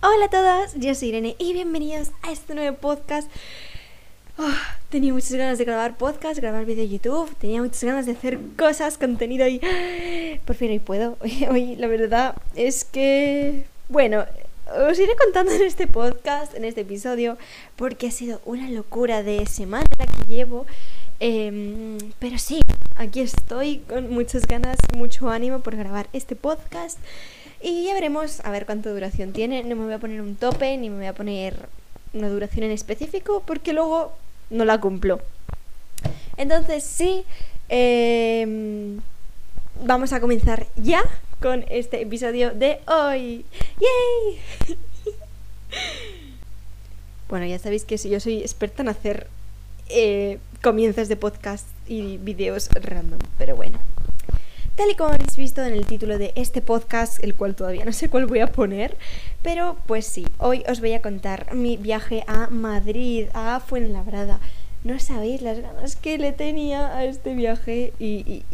Hola a todos, yo soy Irene y bienvenidos a este nuevo podcast. Oh, tenía muchas ganas de grabar podcast, grabar vídeo de YouTube, tenía muchas ganas de hacer cosas, contenido y por fin hoy puedo. Hoy, la verdad es que, bueno, os iré contando en este podcast, en este episodio, porque ha sido una locura de semana que llevo. Em, pero sí, aquí estoy con muchas ganas, mucho ánimo por grabar este podcast. Y ya veremos a ver cuánta duración tiene. No me voy a poner un tope ni me voy a poner una duración en específico porque luego no la cumplo. Entonces sí, em, vamos a comenzar ya con este episodio de hoy. ¡Yay! bueno, ya sabéis que yo soy experta en hacer eh, comienzos de podcast y videos random, pero bueno. Tal y como habéis visto en el título de este podcast, el cual todavía no sé cuál voy a poner, pero pues sí, hoy os voy a contar mi viaje a Madrid, a Fuenlabrada. No sabéis las ganas que le tenía a este viaje y,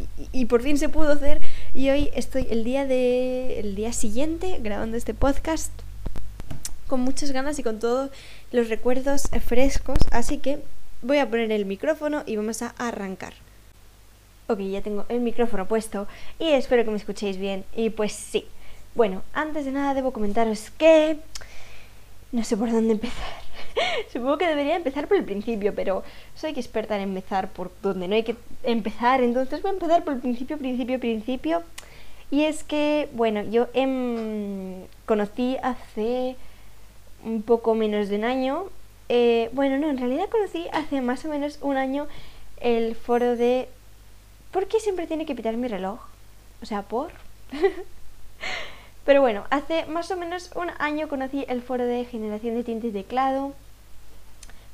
por fin se pudo hacer y hoy estoy el día el día siguiente grabando este podcast con muchas ganas y con todos los recuerdos frescos, así que voy a poner el micrófono y vamos a arrancar. Ok, ya tengo el micrófono puesto y espero que me escuchéis bien. Y pues sí. Bueno, antes de nada debo comentaros que... No sé por dónde empezar. Supongo que debería empezar por el principio, pero soy experta en empezar por donde no hay que empezar. Entonces voy a empezar por el principio, principio, principio. Y es que, bueno, yo em, conocí hace un poco menos de un año. Eh, bueno, no, en realidad conocí hace más o menos un año el foro de ¿Por qué siempre tiene que pitar mi reloj? O sea, ¿por? Pero bueno, hace más o menos un año conocí el foro de generación de tinta y teclado.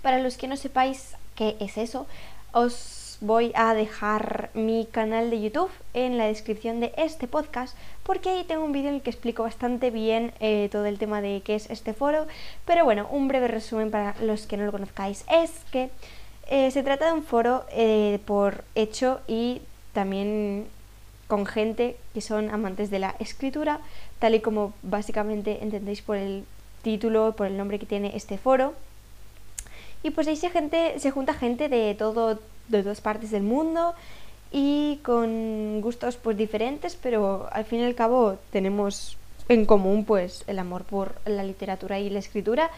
Para los que no sepáis qué es eso, os voy a dejar mi canal de YouTube en la descripción de este podcast porque ahí tengo un vídeo en el que explico bastante bien eh, todo el tema de qué es este foro. Pero bueno, un breve resumen para los que no lo conozcáis es que eh, se trata de un foro eh, por hecho y también con gente que son amantes de la escritura, tal y como básicamente entendéis por el título, por el nombre que tiene este foro. Y pues ahí se, gente, se junta gente de todo, de todas partes del mundo y con gustos pues diferentes, pero al fin y al cabo tenemos en común pues el amor por la literatura y la escritura.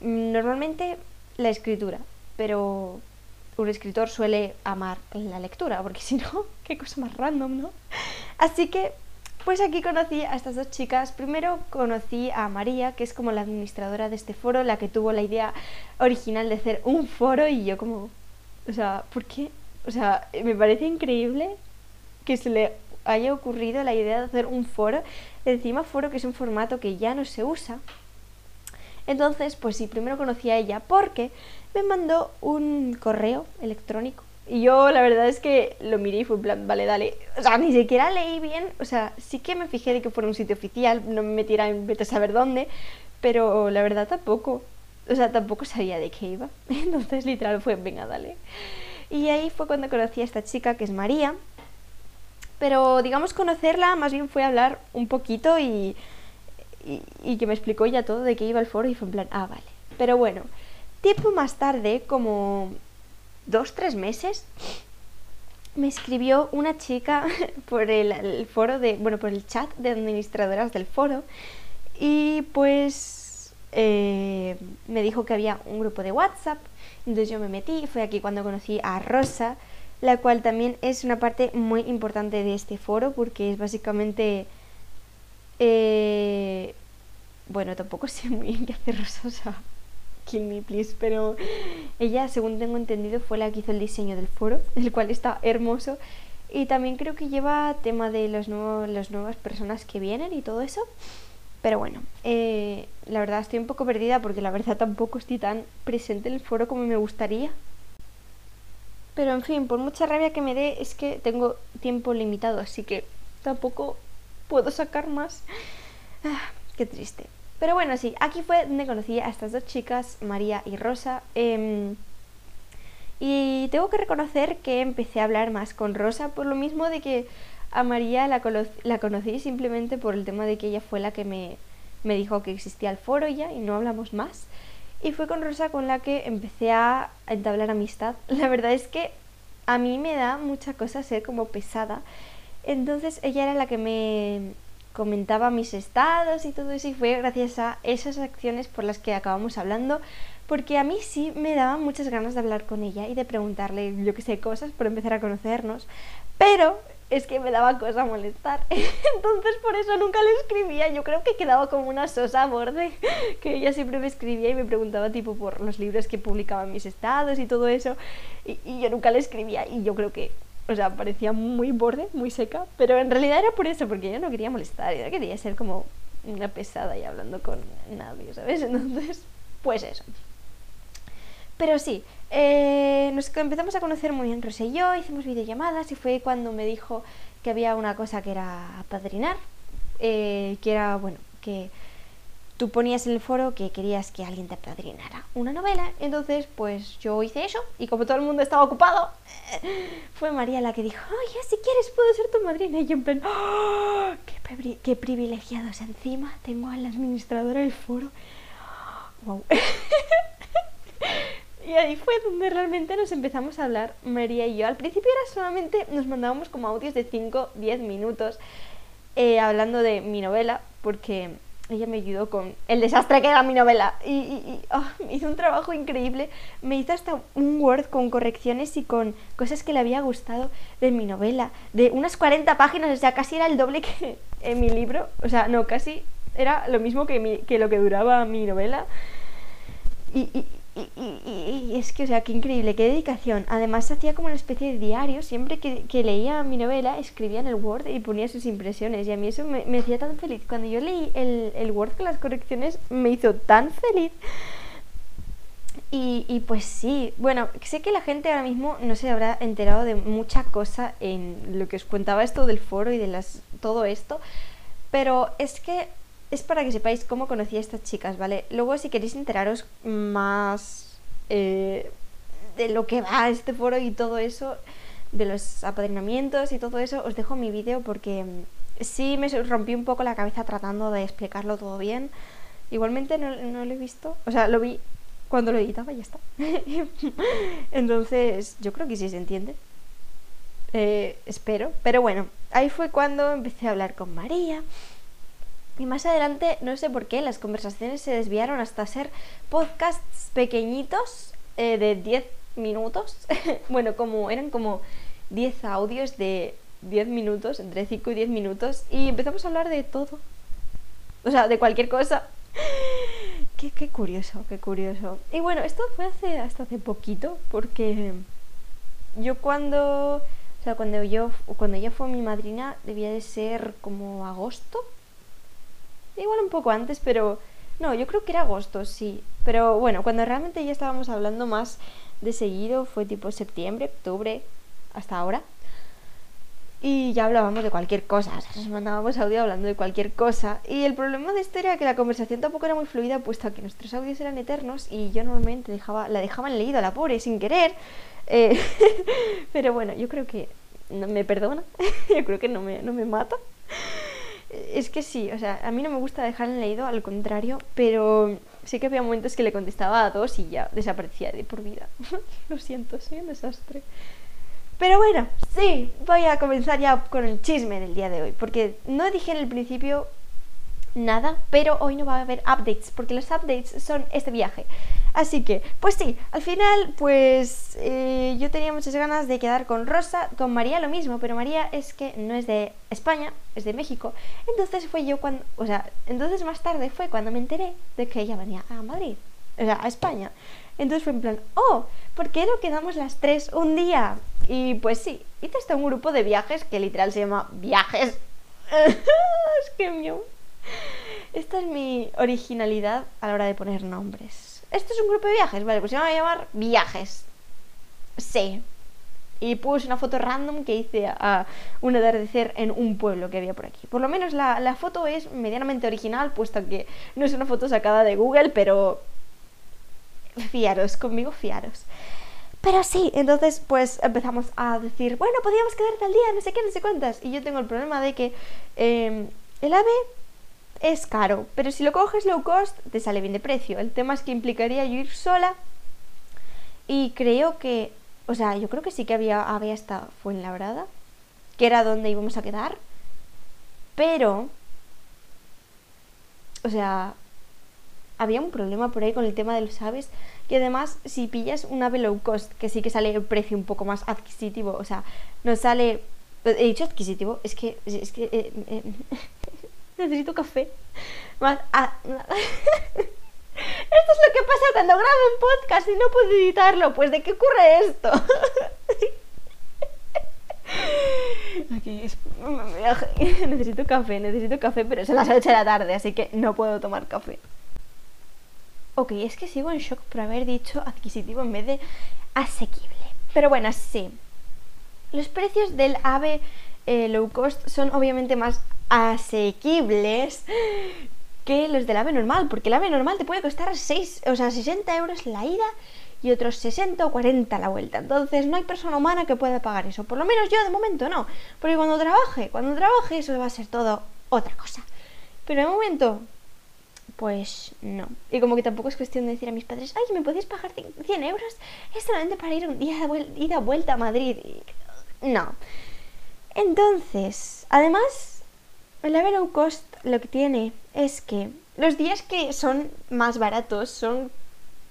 Normalmente la escritura, pero un escritor suele amar la lectura, porque si no, qué cosa más random, ¿no? Así que, pues aquí conocí a estas dos chicas. Primero conocí a María, que es como la administradora de este foro, la que tuvo la idea original de hacer un foro y yo como, o sea, ¿por qué? O sea, me parece increíble que se le haya ocurrido la idea de hacer un foro, encima foro que es un formato que ya no se usa. Entonces, pues sí, primero conocí a ella porque me mandó un correo electrónico. Y yo la verdad es que lo miré y fue en plan, vale, dale. O sea, ni siquiera leí bien. O sea, sí que me fijé de que fuera un sitio oficial, no me metiera en vete a saber dónde. Pero la verdad tampoco. O sea, tampoco sabía de qué iba. Entonces literal fue, venga, dale. Y ahí fue cuando conocí a esta chica que es María. Pero digamos conocerla más bien fue hablar un poquito y, y, y que me explicó ya todo de qué iba el foro y fue en plan, ah, vale. Pero bueno, Tiempo más tarde, como dos, tres meses, me escribió una chica por el, foro de, bueno, por el chat de administradoras del foro y pues eh, me dijo que había un grupo de WhatsApp, entonces yo me metí, fue aquí cuando conocí a Rosa, la cual también es una parte muy importante de este foro porque es básicamente... Eh, bueno, tampoco sé muy bien qué hace Rosa, Kill Me Please, pero ella, según tengo entendido, fue la que hizo el diseño del foro, el cual está hermoso. Y también creo que lleva tema de los nuevos, las nuevas personas que vienen y todo eso. Pero bueno, eh, la verdad estoy un poco perdida porque la verdad tampoco estoy tan presente en el foro como me gustaría. Pero en fin, por mucha rabia que me dé, es que tengo tiempo limitado, así que tampoco puedo sacar más. Ah, qué triste. Pero bueno, sí, aquí fue donde conocí a estas dos chicas, María y Rosa. Em, y tengo que reconocer que empecé a hablar más con Rosa por lo mismo de que a María la, la conocí simplemente por el tema de que ella fue la que me me dijo que existía el foro ya y no hablamos más. Y fue con Rosa con la que empecé a entablar amistad. La verdad es que a mí me da mucha cosa ser como pesada. Entonces ella era la que me comentaba mis estados y todo eso y fue gracias a esas acciones por las que acabamos hablando porque a mí sí me daba muchas ganas de hablar con ella y de preguntarle, yo qué sé, cosas por empezar a conocernos, pero es que me daba cosa molestar. Entonces por eso nunca le escribía. Yo creo que quedaba como una sosa a borde, que ella siempre me escribía y me preguntaba tipo por los libros que publicaban mis estados y todo eso. Y yo nunca le escribía y yo creo que, o sea, parecía muy borde, muy seca. Pero en realidad era por eso, porque yo no quería molestar, yo quería ser como una pesada y hablando con nadie, ¿sabes? Entonces, pues eso. Pero sí, eh, nos empezamos a conocer muy bien Rosa y yo, hicimos videollamadas y fue cuando me dijo que había una cosa que era apadrinar, eh, que era, bueno, que tú ponías en el foro que querías que alguien te apadrinara una novela, entonces pues yo hice eso y como todo el mundo estaba ocupado, fue María la que dijo, oye, si quieres puedo ser tu madrina y yo en plan, ¡Oh, qué, qué privilegiados encima, tengo a la administradora del foro. Wow. Y ahí fue donde realmente nos empezamos a hablar, María y yo. Al principio era solamente, nos mandábamos como audios de 5, 10 minutos eh, hablando de mi novela, porque ella me ayudó con el desastre que era mi novela. Y, oh, hizo un trabajo increíble. Me hizo hasta un Word con correcciones y con cosas que le había gustado de mi novela. De unas 40 páginas, o sea, casi era el doble que en mi libro. O sea, no, casi era lo mismo que, que lo que duraba mi novela. y, y, es que, o sea, qué increíble, qué dedicación. Además, hacía como una especie de diario. Siempre que, leía mi novela, escribía en el Word y ponía sus impresiones. Y a mí eso me, hacía tan feliz. Cuando yo leí el, el, Word con las correcciones, me hizo tan feliz. Y, y, pues sí, bueno, sé que la gente ahora mismo no se habrá enterado de mucha cosa en lo que os contaba esto del foro y de las todo esto. Pero es que es para que sepáis cómo conocí a estas chicas, ¿vale? Luego si queréis enteraros más eh, de lo que va este foro y todo eso, de los apadrinamientos y todo eso, os dejo mi vídeo porque mm, sí me rompí un poco la cabeza tratando de explicarlo todo bien. Igualmente no, lo he visto, o sea, lo vi cuando lo editaba y ya está. Entonces, yo creo que sí se entiende. Eh, espero. Pero bueno, ahí fue cuando empecé a hablar con María y más adelante, no sé por qué, las conversaciones se desviaron hasta ser podcasts pequeñitos eh, de 10 minutos. bueno, como eran como 10 audios de 10 minutos, entre 5 y 10 minutos, y empezamos a hablar de todo. O sea, de cualquier cosa. qué, qué curioso, qué curioso. Y bueno, esto fue hace, hasta hace poquito, porque yo cuando... O sea, cuando yo cuando ella fue mi madrina debía de ser como agosto, Igual un poco antes, pero no, yo creo que era agosto, sí. Pero bueno, cuando realmente ya estábamos hablando más de seguido fue tipo septiembre, octubre, hasta ahora. Y ya hablábamos de cualquier cosa, o sea, nos mandábamos audio hablando de cualquier cosa. Y el problema de esto era que la conversación tampoco era muy fluida, puesto que nuestros audios eran eternos y yo normalmente dejaba, la dejaban leído a la pobre sin querer. Eh, pero bueno, yo creo que me perdona, yo creo que no me, no me mata es que sí, o sea, a mí no me gusta dejar en leído, al contrario, pero sí que había momentos que le contestaba a dos y ya desaparecía de por vida. Lo siento, soy un desastre. Pero bueno, sí, voy a comenzar ya con el chisme del día de hoy, porque no dije en el principio nada, pero hoy no va a haber updates, porque los updates son este viaje. Así que, pues sí, al final, pues eh, yo tenía muchas ganas de quedar con Rosa, con María lo mismo, pero María es que no es de España, es de México. Entonces fue yo cuando, o sea, entonces más tarde fue cuando me enteré de que ella venía a Madrid, o sea, a España. Entonces fue en plan, oh, ¿por qué no quedamos las tres un día? Y pues sí, hice hasta un grupo de viajes que literal se llama Viajes. es que mío. Esta es mi originalidad a la hora de poner nombres esto es un grupo de viajes, vale, pues se va a llamar viajes. Sí. Y puse una foto random que hice a un atardecer en un pueblo que había por aquí. Por lo menos la, la foto es medianamente original, puesto que no es una foto sacada de Google, pero fiaros, conmigo fiaros. Pero sí, entonces pues empezamos a decir, bueno, podríamos quedar tal día, no sé qué, no sé cuántas. Y yo tengo el problema de que em, el AVE es caro, pero si lo coges low cost te sale bien de precio. El tema es que implicaría yo ir sola y creo que, o sea, yo creo que sí que había, había esta Fuenlabrada, que era donde íbamos a quedar, pero, o sea, había un problema por ahí con el tema de los aves y además si pillas un ave low cost que sí que sale el precio un poco más adquisitivo o sea no sale he dicho adquisitivo es que es que eh, eh, necesito café ah, esto es lo que pasa cuando grabo un podcast y no puedo editarlo pues de qué ocurre esto Aquí necesito café, necesito café, pero son las 8 de la tarde, así que no puedo tomar café. Ok, es que sigo en shock por haber dicho adquisitivo en vez de asequible. Pero bueno, sí. Los precios del AVE eh, low cost son obviamente más asequibles que los del AVE normal, porque el AVE normal te puede costar 6, o sea, 60 euros la ida y otros 60 o 40 la vuelta. Entonces no hay persona humana que pueda pagar eso. Por lo menos yo de momento no. Porque cuando trabaje, cuando trabaje eso va a ser todo otra cosa. Pero de momento pues no. Y como que tampoco es cuestión de decir a mis padres, ay, ¿me podéis pagar 100 euros? Es solamente para ir un día de ida vuelta a Madrid. No. Entonces, además, el Low Cost lo que tiene es que los días que son más baratos son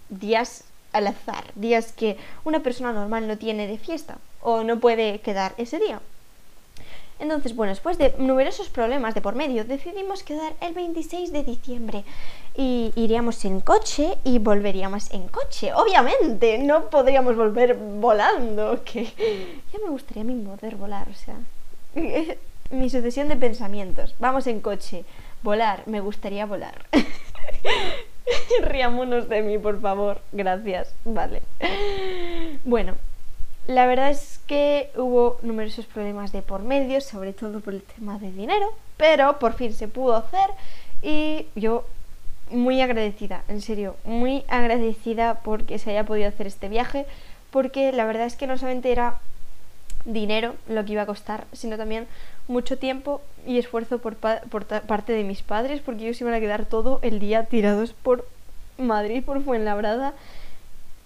días al azar, días que una persona normal no tiene de fiesta o no puede quedar ese día. Entonces, bueno, después de numerosos problemas de por medio, decidimos quedar el 26 de diciembre y iríamos en coche y volveríamos en coche. Obviamente, no podríamos volver volando, que ya me gustaría a mí poder volar, o sea, mi sucesión de pensamientos. Vamos en coche, volar, me gustaría volar. Riámonos de mí, por favor. Gracias. Vale. Bueno, la verdad es que hubo numerosos problemas de por medio, sobre todo por el tema de dinero, pero por fin se pudo hacer y yo muy agradecida, en serio, muy agradecida porque se haya podido hacer este viaje, porque la verdad es que no solamente era dinero lo que iba a costar, sino también mucho tiempo y esfuerzo por, por parte de mis padres, porque ellos iban a quedar todo el día tirados por Madrid, por Fuenlabrada,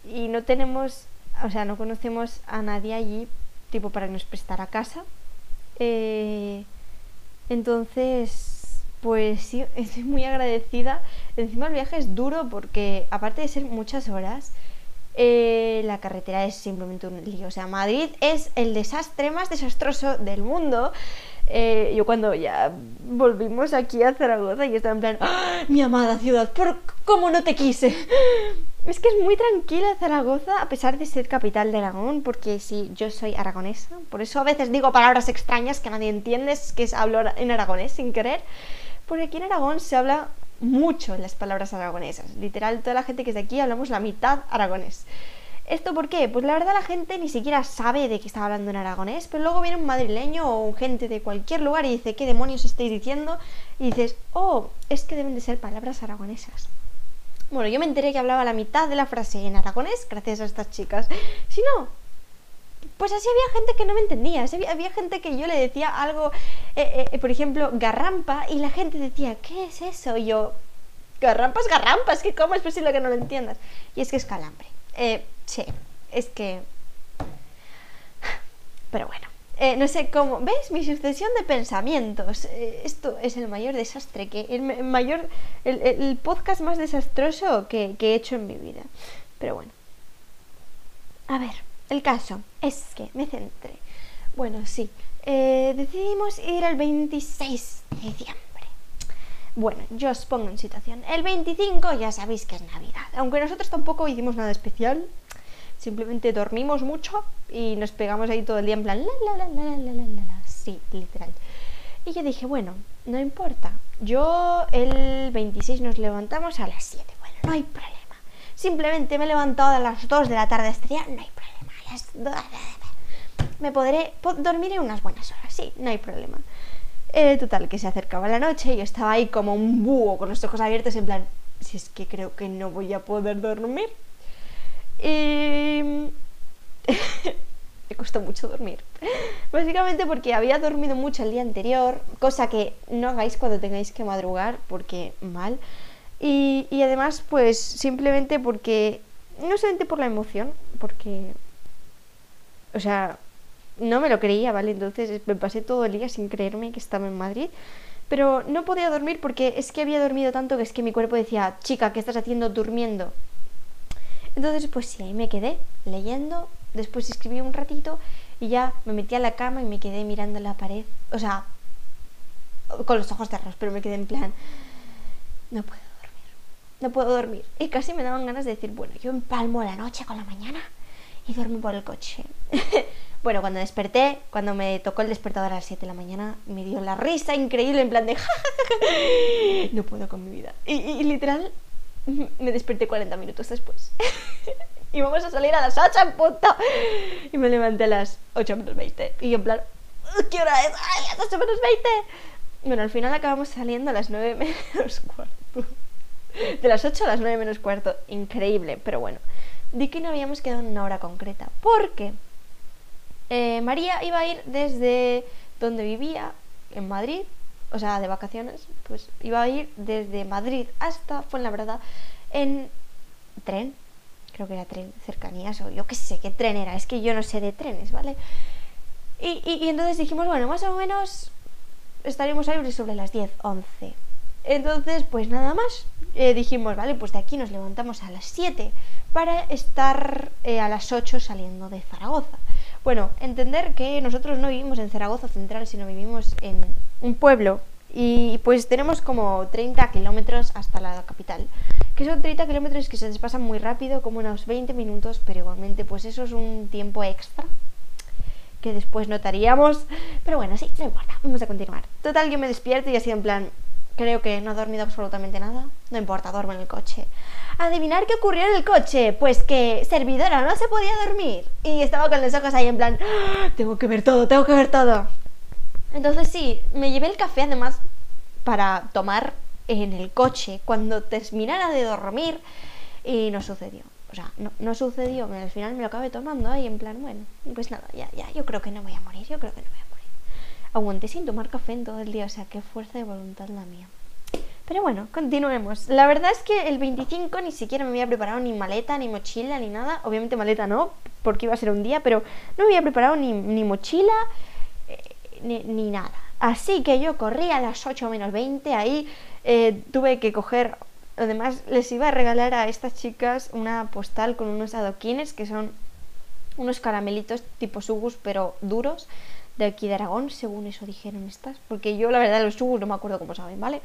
y no tenemos o sea, no conocemos a nadie allí, tipo, para que nos prestara casa. Eh, entonces, pues sí, estoy muy agradecida. Encima el viaje es duro porque, aparte de ser muchas horas, eh, la carretera es simplemente un lío. O sea, Madrid es el desastre más desastroso del mundo. Eh, yo cuando ya volvimos aquí a Zaragoza y estaba en plan, ¡Ah, mi amada ciudad, ¿por cómo no te quise? Es que es muy tranquila Zaragoza, a pesar de ser capital de Aragón, porque sí, yo soy aragonesa, por eso a veces digo palabras extrañas que nadie entiende, es que hablo en aragonés sin querer, porque aquí en Aragón se habla mucho las palabras aragonesas, literal, toda la gente que es de aquí hablamos la mitad aragonés. ¿Esto por qué? Pues la verdad la gente ni siquiera sabe de qué está hablando en aragonés, pero luego viene un madrileño o un gente de cualquier lugar y dice, ¿qué demonios estáis diciendo? Y dices, oh, es que deben de ser palabras aragonesas. Bueno, yo me enteré que hablaba la mitad de la frase en aragonés gracias a estas chicas. Si no, pues así había gente que no me entendía. había, gente que yo le decía algo, eh, eh, por ejemplo, garrampa, y la gente decía, ¿qué es eso? Y yo, garrampa es garrampa, es que cómo es posible que no lo entiendas. Y es que es calambre. Eh, sí, es que... Pero bueno. Eh, no sé cómo, ¿ves? Mi sucesión de pensamientos. Eh, esto es el mayor desastre, que el, mayor, el, podcast más desastroso que, he hecho en mi vida. Pero bueno. A ver, el caso es que me centré. Bueno, sí, eh, decidimos ir el 26 de diciembre. Bueno, yo os pongo en situación. El 25 ya sabéis que es Navidad. Aunque nosotros tampoco hicimos nada especial, simplemente dormimos mucho y nos pegamos ahí todo el día en plan, la, la, la, la, la, la, la, sí, literal. Y yo dije, bueno, no importa, yo el 26 nos levantamos a las 7, bueno, no hay problema. Simplemente me he levantado a las 2 de la tarde día, no hay problema. Me podré dormir en unas buenas horas, sí, no hay problema. Eh, total, que se acercaba la noche y yo estaba ahí como un búho con los ojos abiertos en plan, si es que creo que no voy a poder dormir. Y... me costó mucho dormir. Básicamente porque había dormido mucho el día anterior, cosa que no hagáis cuando tengáis que madrugar, porque mal. Y, y además, pues simplemente porque, no solamente por la emoción, porque, o sea, no me lo creía, ¿vale? Entonces me pasé todo el día sin creerme que estaba en Madrid. Pero no podía dormir porque es que había dormido tanto que es que mi cuerpo decía, chica, ¿qué estás haciendo durmiendo? Entonces, pues sí, ahí me quedé leyendo, después escribí un ratito y ya me metí a la cama y me quedé mirando la pared. O sea, con los ojos cerrados, pero me quedé en plan, no puedo dormir, no puedo dormir. Y casi me daban ganas de decir, bueno, yo empalmo la noche con la mañana y duermo por el coche. bueno, cuando desperté, cuando me tocó el despertador a las 7 de la mañana, me dio la risa increíble en plan de, no puedo con mi vida. Y, y literal, me desperté 40 minutos después. y vamos a salir a las 8 en punto. Y me levanté a las 8 menos 20. Y yo en plan, ¿qué hora es? ¡Ay, las 8 menos 20! Bueno, al final acabamos saliendo a las 9 menos cuarto. De las 8 a las 9 menos cuarto. Increíble, pero bueno. Di que no habíamos quedado en una hora concreta. Porque eh, María iba a ir desde donde vivía, en Madrid, o sea, de vacaciones, pues iba a ir desde Madrid hasta Fuenlabrada en tren, creo que era tren cercanías o yo qué sé qué tren era, es que yo no sé de trenes, ¿vale? Y, y, entonces dijimos, bueno, más o menos estaremos ahí sobre las 10, 11. Entonces, pues nada más, eh, dijimos, vale, pues de aquí nos levantamos a las 7 para estar eh, a las 8 saliendo de Zaragoza. Bueno, entender que nosotros no vivimos en Zaragoza Central, sino vivimos en un pueblo y pues tenemos como 30 kilómetros hasta la capital, que son 30 kilómetros que se despasan muy rápido, como unos 20 minutos, pero igualmente pues eso es un tiempo extra que después notaríamos. Pero bueno, sí, no importa, vamos a continuar. Total, yo me despierto y así en plan, creo que no he dormido absolutamente nada, no importa, duermo en el coche. Adivinar qué ocurrió en el coche, pues que servidora no se podía dormir y estaba con los ojos ahí en plan, ¡Ah! tengo que ver todo, tengo que ver todo. Entonces sí, me llevé el café además para tomar en el coche cuando terminara de dormir y no sucedió. O sea, no, no sucedió, al final me lo acabé tomando ahí en plan, bueno, pues nada, ya, ya, yo creo que no voy a morir, yo creo que no voy a morir. Aguanté sin tomar café en todo el día, o sea, qué fuerza de voluntad la mía. Pero bueno, continuemos. La verdad es que el 25 ni siquiera me había preparado ni maleta, ni mochila, ni nada. Obviamente maleta no, porque iba a ser un día, pero no me había preparado ni, ni mochila, eh, ni, ni, nada. Así que yo corrí a las 8 menos 20, ahí eh, tuve que coger... Además, les iba a regalar a estas chicas una postal con unos adoquines, que son unos caramelitos tipo sugus, pero duros de aquí de Aragón, según eso dijeron estas, porque yo la verdad los sugus no me acuerdo cómo saben, ¿vale?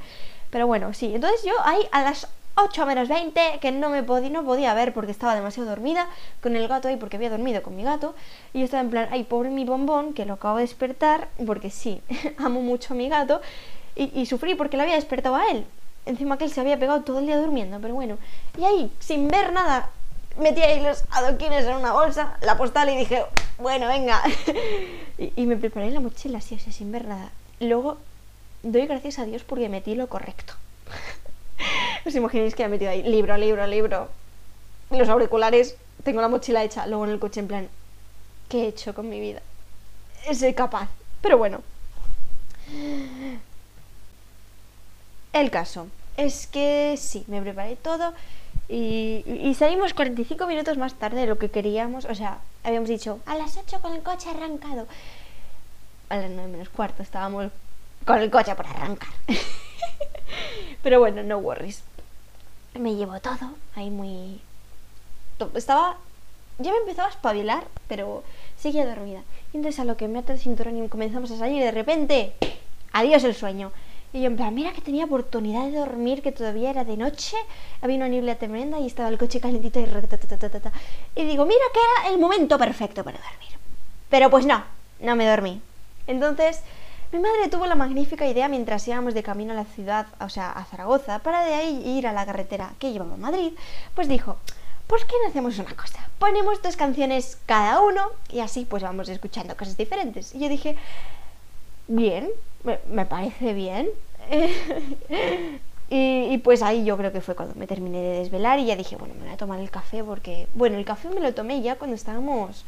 Pero bueno, sí, entonces yo ahí a las 8 menos 20, que no me podía, no podía ver porque estaba demasiado dormida, con el gato ahí porque había dormido con mi gato, y yo estaba en plan, ay, pobre mi bombón, que lo acabo de despertar, porque sí, amo mucho a mi gato, y, y sufrí porque lo había despertado a él. Encima que él se había pegado todo el día durmiendo, pero bueno. Y ahí, sin ver nada, metí ahí los adoquines en una bolsa, la postal y dije, bueno, venga. y, me preparé la mochila así, así, sin ver nada. Luego, doy gracias a Dios porque metí lo correcto. ¿Os imagináis que he metido ahí libro, libro, libro? Los auriculares, tengo la mochila hecha, luego en el coche en plan, ¿qué he hecho con mi vida? Soy capaz. Pero bueno. El caso es que sí, me preparé todo y, y, salimos 45 minutos más tarde de lo que queríamos. O sea, habíamos dicho a las 8 con el coche arrancado. A las 9 menos cuarto estábamos con el coche por arrancar. Pero bueno, no worries. Me llevo todo ahí muy... Estaba... Ya me empezaba a espabilar, pero seguía dormida. Y entonces a lo que me ata el cinturón y comenzamos a salir de repente... Adiós el sueño. Y yo en plan, mira que tenía oportunidad de dormir, que todavía era de noche, había una niebla tremenda y estaba el coche calentito y... Y digo, mira que era el momento perfecto para dormir. Pero pues no, no me dormí. Entonces, mi madre tuvo la magnífica idea mientras íbamos de camino a la ciudad, o sea, a Zaragoza, para de ahí ir a la carretera que llevaba a Madrid, pues dijo, ¿por qué no hacemos una cosa? Ponemos dos canciones cada uno y así pues vamos escuchando cosas diferentes. Y yo dije, bien, me, parece bien. y, pues ahí yo creo que fue cuando me terminé de desvelar y ya dije, bueno, me voy a tomar el café porque, bueno, el café me lo tomé ya cuando estábamos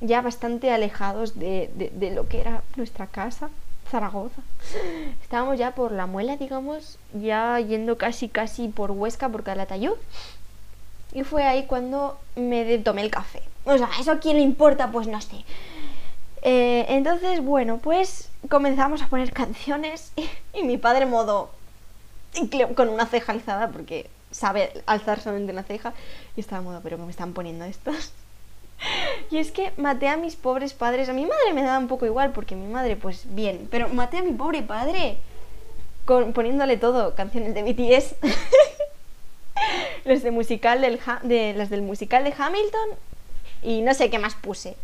ya bastante alejados de, de, lo que era nuestra casa, Zaragoza. Estábamos ya por la muela, digamos, ya yendo casi, casi por Huesca, por Calatayud. Y fue ahí cuando me tomé el café. O sea, ¿eso a quién le importa? Pues no sé. Eh, entonces, bueno, pues comenzamos a poner canciones y, mi padre modo con una ceja alzada porque sabe alzar solamente una ceja y estaba modo, pero ¿cómo me están poniendo estos? Y es que maté a mis pobres padres. A mi madre me daba un poco igual porque mi madre, pues bien, pero maté a mi pobre padre con, poniéndole todo, canciones de BTS. los de musical del de las del musical de Hamilton y no sé qué más puse.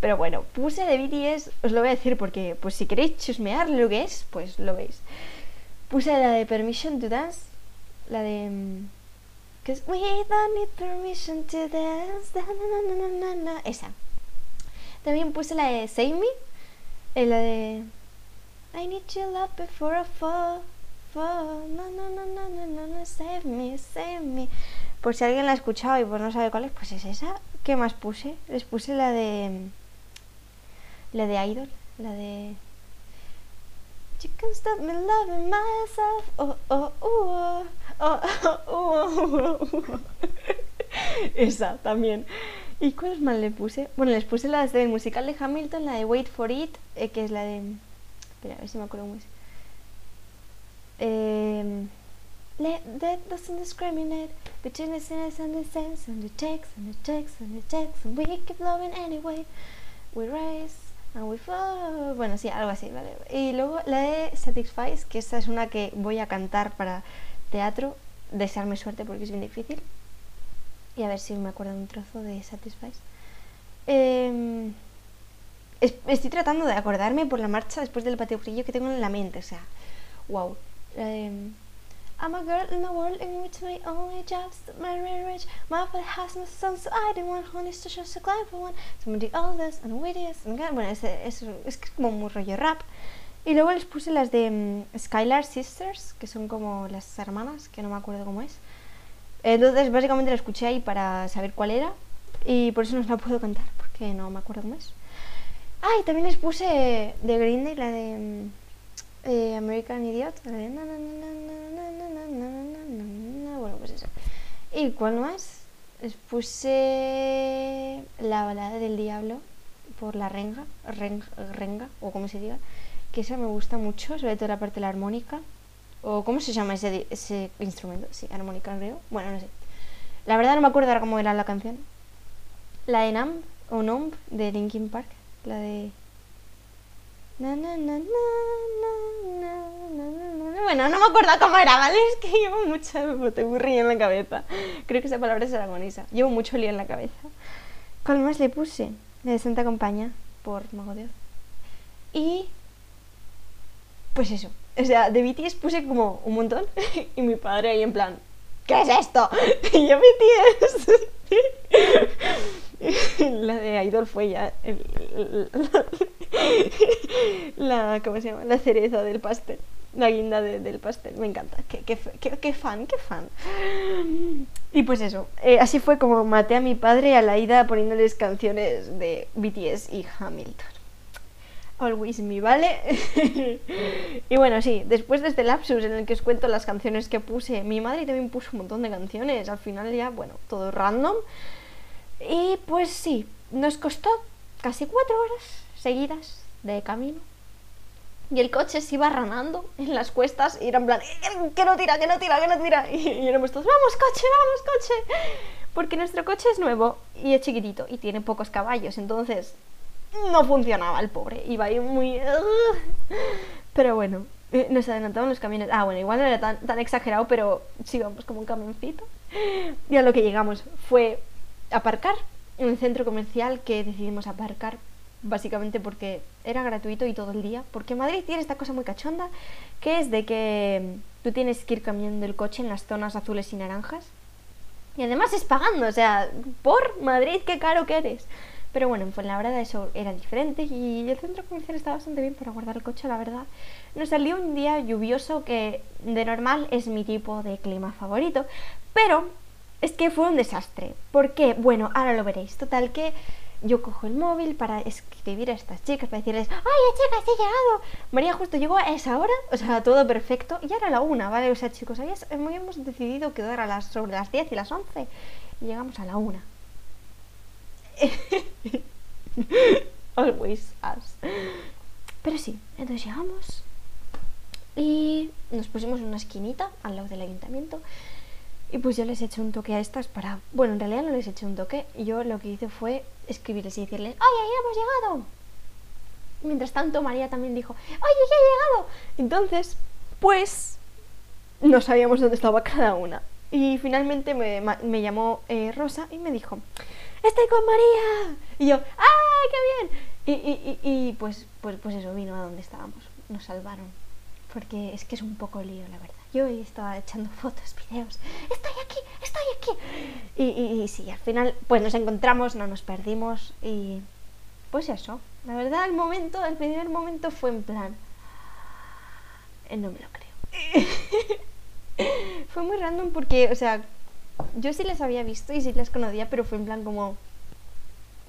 Pero bueno, puse de BTS, os lo voy a decir porque, pues si queréis chusmear lo que es, pues lo veis. Puse la de Permission to Dance, la de... Mm, Cause we don't need permission to dance, esa. También puse la de Save Me, eh, la de... I need your love before I fall, fall, no, no, no, no, no, no, save me, save me. Por si alguien la ha escuchado y pues no sabe cuál es, pues es esa. ¿Qué más puse? Les puse la de. La de Idol, la de. You stop me loving myself. Oh, oh, oh, oh, oh, oh, Esa también. ¿Y cuáles más le puse? Bueno, les puse la del musical de Hamilton, la de Wait for It, que es la de. Espera, a ver si me acuerdo cómo es. Eh. That doesn't discriminate between the sinners and the saints, and the takes and the takes and the takes, and we keep loving anyway. We rise and we fall. Bueno, sí, algo así, ¿vale? Y luego la de Satisfies, que esta es una que voy a cantar para teatro. Desearme suerte porque es bien difícil. Y a ver si me acuerdo un trozo de Satisfies. Eh, estoy tratando de acordarme por la marcha después del frío que tengo en la mente, o sea, wow. Eh, I'm a girl in a world in which my only job's to marry rich. My father has no son, so I don't want who needs to just a climb for one. Some of the oldest and wittiest. And bueno, es, es, es como muy rollo rap. Y luego les puse las de um, Skylar Sisters, que son como las hermanas, que no me acuerdo cómo es. Entonces, básicamente la escuché ahí para saber cuál era. Y por eso no la puedo cantar, porque no me acuerdo cómo es. Ah, y también les puse de Green Day, la de um, eh, American Idiot. Bueno, pues eso. ¿Y cuál más? Les puse la balada del diablo por la renga, renga, o como se diga, que esa me gusta mucho, sobre todo la parte de la armónica. ¿O cómo se llama ese, ese instrumento? Sí, armónica creo. Bueno, no sé. La verdad no me acuerdo ahora cómo era la canción. La de Numb o Numb de Linkin Park. La de... Bueno, no me acuerdo cómo era, ¿vale? Es que llevo mucho te en la cabeza. Creo que esa palabra es aragonesa. Llevo mucho lío en la cabeza. ¿Cuál más le puse? De Santa Compañía, por Mago de Y... Pues eso. O sea, de BTS puse como un montón. y mi padre ahí en plan... ¿Qué es esto? y yo BTS. la de Idol fue ya la, ¿cómo se llama? la cereza del pastel la guinda del pastel, me encanta, qué, qué, fan, qué fan. Y pues eso, eh, así fue como maté a mi padre a la ida poniéndoles canciones de BTS y Hamilton. Always me, ¿vale? y bueno, sí, después de este lapsus en el que os cuento las canciones que puse, mi madre también puso un montón de canciones, al final ya, bueno, todo random. Y pues sí, nos costó casi cuatro horas seguidas de camino y el coche se iba ranando en las cuestas y era en plan, eh, que no tira, que no tira, que no tira. Y, éramos todos, vamos coche, vamos coche. Porque nuestro coche es nuevo y es chiquitito y tiene pocos caballos, entonces no funcionaba el pobre. Iba ahí muy... Pero bueno, eh, nos adelantaban los camiones. Ah, bueno, igual no era tan, tan exagerado, pero sí vamos como un camioncito. Y a lo que llegamos fue aparcar en un centro comercial que decidimos aparcar básicamente porque era gratuito y todo el día. Porque Madrid tiene esta cosa muy cachonda, que es de que tú tienes que ir cambiando el coche en las zonas azules y naranjas. Y además es pagando, o sea, por Madrid, qué caro que eres. Pero bueno, en Fuenlabrada eso era diferente y el centro comercial está bastante bien para guardar el coche, la verdad. Nos salió un día lluvioso que de normal es mi tipo de clima favorito, pero es que fue un desastre. ¿Por qué? Bueno, ahora lo veréis. Total que yo cojo el móvil para escribir a estas chicas, para decirles, ¡ay, chicas, he llegado! María justo llegó a esa hora, o sea, todo perfecto, y era la una, ¿vale? O sea, chicos, habíamos decidido quedar a las, sobre las 10 y las 11, y llegamos a la una. Always us. Pero sí, entonces llegamos y nos pusimos en una esquinita al lado del ayuntamiento y pues yo les eché un toque a estas para... Bueno, en realidad no les eché un toque. Yo lo que hice fue escribirles y decirles, ¡ay, ahí hemos llegado! Mientras tanto, María también dijo, ¡ay, ya he llegado! Entonces, pues, no sabíamos dónde estaba cada una. Y finalmente me, me llamó eh, Rosa y me dijo, ¡estoy con María! Y yo, ¡ay, qué bien! Y, y, y, y pues, pues, pues eso, vino a donde estábamos. Nos salvaron. Porque es que es un poco lío, la verdad. Yo estaba echando fotos, videos. Estoy aquí, estoy aquí. Y, y, sí, al final, pues nos encontramos, no nos perdimos. Y pues eso. La verdad, el momento, el primer momento fue en plan. Eh, no me lo creo. fue muy random porque, o sea, yo sí les había visto y sí les conocía, pero fue en plan como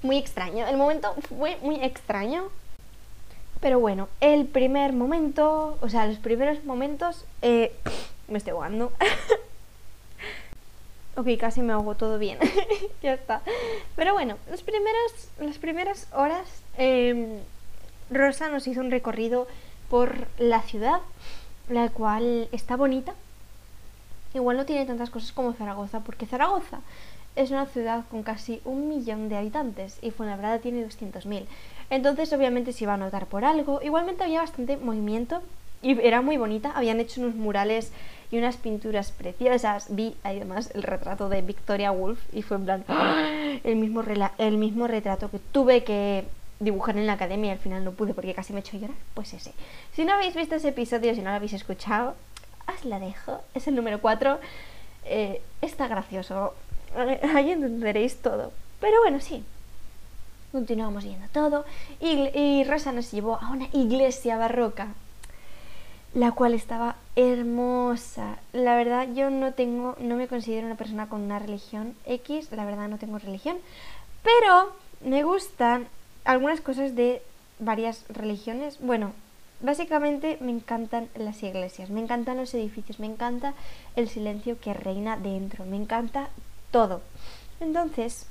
muy extraño. El momento fue muy extraño. Pero bueno, el primer momento, o sea, los primeros momentos, eh, me estoy ahogando. ok, casi me ahogo todo bien. ya está. Pero bueno, los primeros, las primeras horas, em, Rosa nos hizo un recorrido por la ciudad, la cual está bonita. Igual no tiene tantas cosas como Zaragoza, porque Zaragoza es una ciudad con casi un millón de habitantes y Fuenlabrada tiene 200.000. Entonces obviamente se iba a notar por algo. Igualmente había bastante movimiento y era muy bonita. Habían hecho unos murales y unas pinturas preciosas. Vi además el retrato de Victoria Woolf y fue en plan ¡ah! el mismo, el mismo retrato que tuve que dibujar en la academia y al final no pude porque casi me hecho llorar. Pues ese. Si no habéis visto ese episodio, si no lo habéis escuchado, os la dejo. Es el número 4. Eh, está gracioso ahí entenderéis todo. Pero bueno, sí. Continuamos yendo todo. Y, Rosa nos llevó a una iglesia barroca, la cual estaba hermosa. La verdad, yo no tengo, no me considero una persona con una religión X, la verdad no tengo religión, pero me gustan algunas cosas de varias religiones. Bueno, básicamente me encantan las iglesias, me encantan los edificios, me encanta el silencio que reina dentro, me encanta todo. Entonces,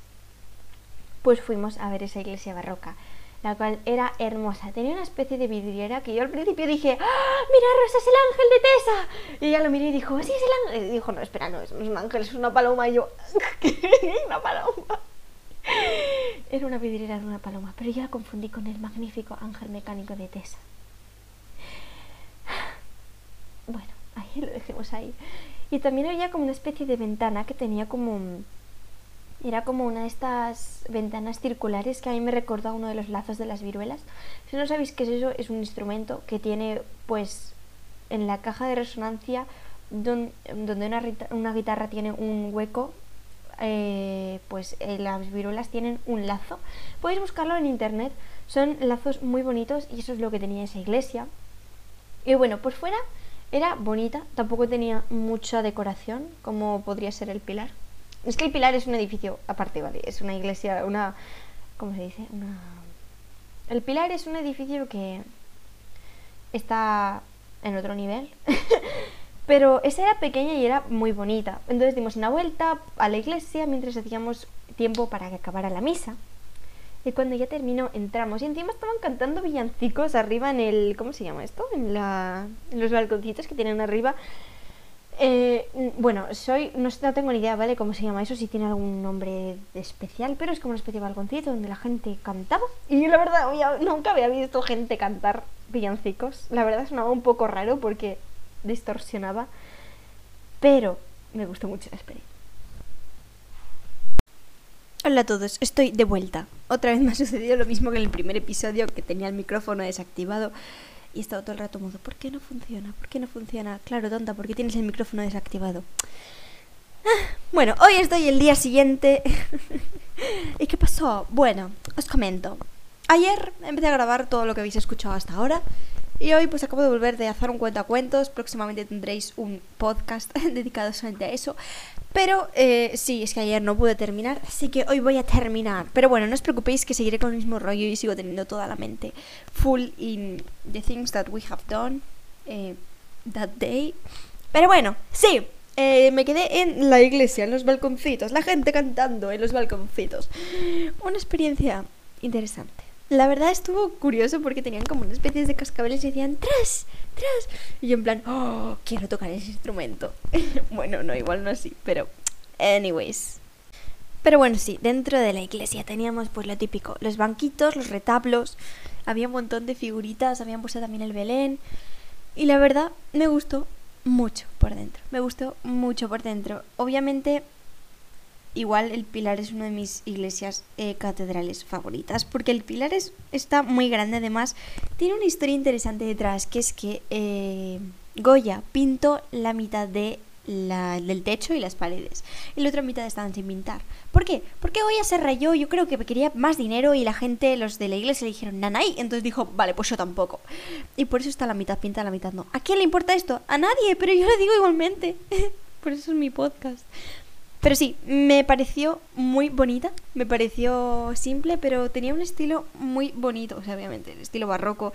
pues fuimos a ver esa iglesia barroca, la cual era hermosa. Tenía una especie de vidriera que yo al principio dije, ¡Ah, mira, Rosa, es el ángel de Tessa. Y ella lo miró y dijo, sí, es el ángel. Y dijo, no, espera, no, es un ángel, es una paloma. Y yo, una paloma. Era una vidriera de una paloma, pero yo la confundí con el magnífico ángel mecánico de Tessa. Bueno, ahí lo dejemos ahí. Y también había como una especie de ventana que tenía como... Era como una de estas ventanas circulares que a mí me recuerda a uno de los lazos de las viruelas. Si no sabéis qué es eso, es un instrumento que tiene pues en la caja de resonancia donde, una, guitarra tiene un hueco, eh, pues eh, las viruelas tienen un lazo. Podéis buscarlo en internet, son lazos muy bonitos y eso es lo que tenía esa iglesia. Y bueno, pues fuera era bonita, tampoco tenía mucha decoración, como podría ser el Pilar. Es que el Pilar es un edificio aparte, ¿vale? Es una iglesia, una... ¿Cómo se dice? Una... El Pilar es un edificio que está en otro nivel. Pero esa era pequeña y era muy bonita. Entonces dimos una vuelta a la iglesia mientras hacíamos tiempo para que acabara la misa. Y cuando ya terminó, entramos y encima estaban cantando villancicos arriba en el. ¿Cómo se llama esto? En, la, en los balconcitos que tienen arriba. Eh, bueno, soy. No, tengo ni idea, ¿vale? ¿Cómo se llama eso? Si tiene algún nombre especial, pero es como una especie de balconcito donde la gente cantaba. Y la verdad, nunca había visto gente cantar villancicos. La verdad sonaba un poco raro porque distorsionaba. Pero me gustó mucho la experiencia. Hola a todos, estoy de vuelta. Otra vez me ha sucedido lo mismo que en el primer episodio, que tenía el micrófono desactivado y he estado todo el rato modo, ¿por qué no funciona? ¿Por qué no funciona? Claro, tonta, ¿por qué tienes el micrófono desactivado? Ah, bueno, hoy estoy el día siguiente. ¿Y qué pasó? Bueno, os comento. Ayer empecé a grabar todo lo que habéis escuchado hasta ahora. Y hoy pues acabo de volver de hacer un cuentacuentos. Próximamente tendréis un podcast dedicado solamente a eso. Pero eh, sí, es que ayer no pude terminar, así que hoy voy a terminar. Pero bueno, no os preocupéis que seguiré con el mismo rollo y sigo teniendo toda la mente full in the things that we have done eh, that day. Pero bueno, sí, eh, me quedé en la iglesia, en los balconcitos, la gente cantando en los balconcitos. Una experiencia interesante. La verdad estuvo curioso porque tenían como una especie de cascabeles y decían ¡Tras! ¡Tras! Y en plan, ¡Oh! Quiero tocar ese instrumento. bueno, no, igual no así, pero... Anyways. Pero bueno, sí, dentro de la iglesia teníamos pues lo típico, los banquitos, los retablos, había un montón de figuritas, habían puesto también el Belén. Y la verdad, me gustó mucho por dentro. Me gustó mucho por dentro. Obviamente igual el Pilar es una de mis iglesias eh, catedrales favoritas, porque el Pilar es, está muy grande, además tiene una historia interesante detrás, que es que eh, Goya pintó la mitad de la, del techo y las paredes, y la otra mitad estaban sin pintar. ¿Por qué? Porque Goya se rayó, yo creo que quería más dinero y la gente, los de la iglesia, le dijeron, nanay, entonces dijo, vale, pues yo tampoco. Y por eso está la mitad pintada, la mitad no. ¿A quién le importa esto? A nadie, pero yo lo digo igualmente. por eso es mi podcast. Pero sí, me pareció muy bonita, me pareció simple, pero tenía un estilo muy bonito, o sea, obviamente, el estilo barroco,